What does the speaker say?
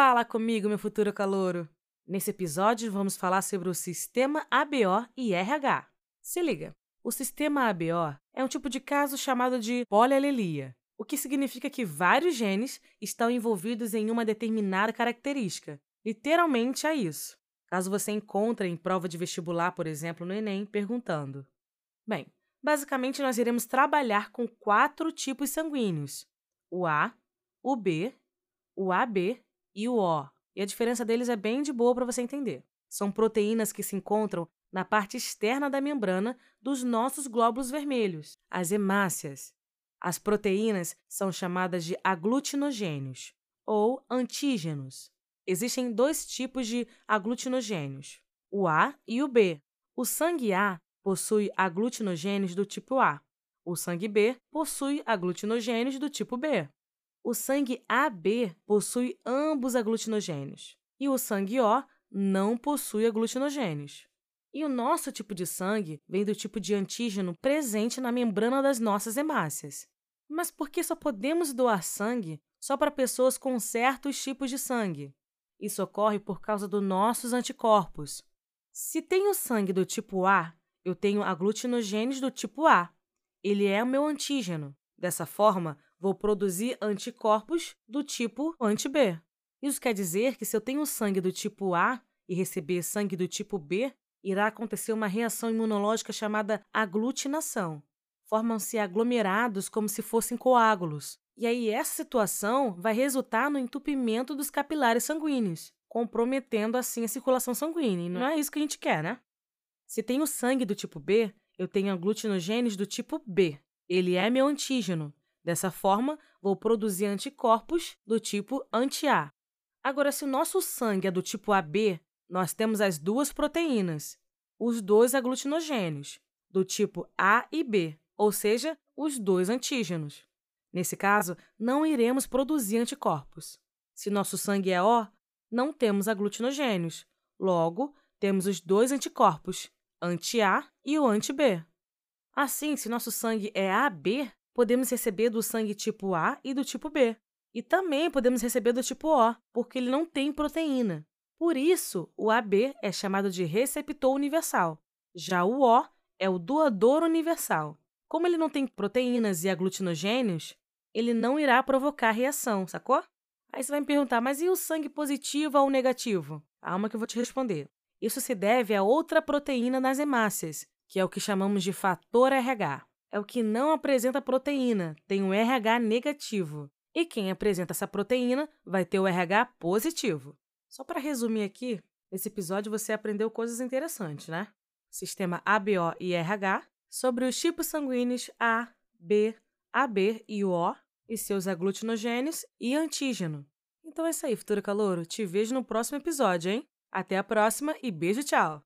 Fala comigo, meu futuro calouro! Nesse episódio, vamos falar sobre o sistema ABO e RH. Se liga! O sistema ABO é um tipo de caso chamado de polialelia, o que significa que vários genes estão envolvidos em uma determinada característica. Literalmente é isso. Caso você encontre em prova de vestibular, por exemplo, no Enem, perguntando. Bem, basicamente nós iremos trabalhar com quatro tipos sanguíneos: o A, o B, o AB e o O. E a diferença deles é bem de boa para você entender. São proteínas que se encontram na parte externa da membrana dos nossos glóbulos vermelhos, as hemácias. As proteínas são chamadas de aglutinogênios ou antígenos. Existem dois tipos de aglutinogênios, o A e o B. O sangue A possui aglutinogênios do tipo A. O sangue B possui aglutinogênios do tipo B. O sangue AB possui ambos aglutinogênios e o sangue O não possui aglutinogênios. E o nosso tipo de sangue vem do tipo de antígeno presente na membrana das nossas hemácias. Mas por que só podemos doar sangue só para pessoas com certos tipos de sangue? Isso ocorre por causa dos nossos anticorpos. Se tenho sangue do tipo A, eu tenho aglutinogênios do tipo A. Ele é o meu antígeno. Dessa forma, vou produzir anticorpos do tipo anti-B. Isso quer dizer que se eu tenho sangue do tipo A e receber sangue do tipo B, irá acontecer uma reação imunológica chamada aglutinação. Formam-se aglomerados como se fossem coágulos. E aí essa situação vai resultar no entupimento dos capilares sanguíneos, comprometendo assim a circulação sanguínea. Não é isso que a gente quer, né? Se tenho sangue do tipo B, eu tenho aglutinogênios do tipo B. Ele é meu antígeno. Dessa forma, vou produzir anticorpos do tipo anti-A. Agora, se o nosso sangue é do tipo AB, nós temos as duas proteínas, os dois aglutinogênios, do tipo A e B, ou seja, os dois antígenos. Nesse caso, não iremos produzir anticorpos. Se nosso sangue é O, não temos aglutinogênios. Logo, temos os dois anticorpos, anti-A e o anti-B. Assim, se nosso sangue é AB, podemos receber do sangue tipo A e do tipo B. E também podemos receber do tipo O, porque ele não tem proteína. Por isso, o AB é chamado de receptor universal. Já o O é o doador universal. Como ele não tem proteínas e aglutinogênios, ele não irá provocar reação, sacou? Aí você vai me perguntar, mas e o sangue positivo ou negativo? Calma que eu vou te responder. Isso se deve a outra proteína nas hemácias, que é o que chamamos de fator RH. É o que não apresenta proteína, tem um RH negativo. E quem apresenta essa proteína vai ter o RH positivo. Só para resumir aqui, nesse episódio você aprendeu coisas interessantes, né? Sistema ABO e RH, sobre os tipos sanguíneos A, B, AB e O e seus aglutinogênios e antígeno. Então é isso aí, futuro calouro. Te vejo no próximo episódio, hein? Até a próxima e beijo, tchau!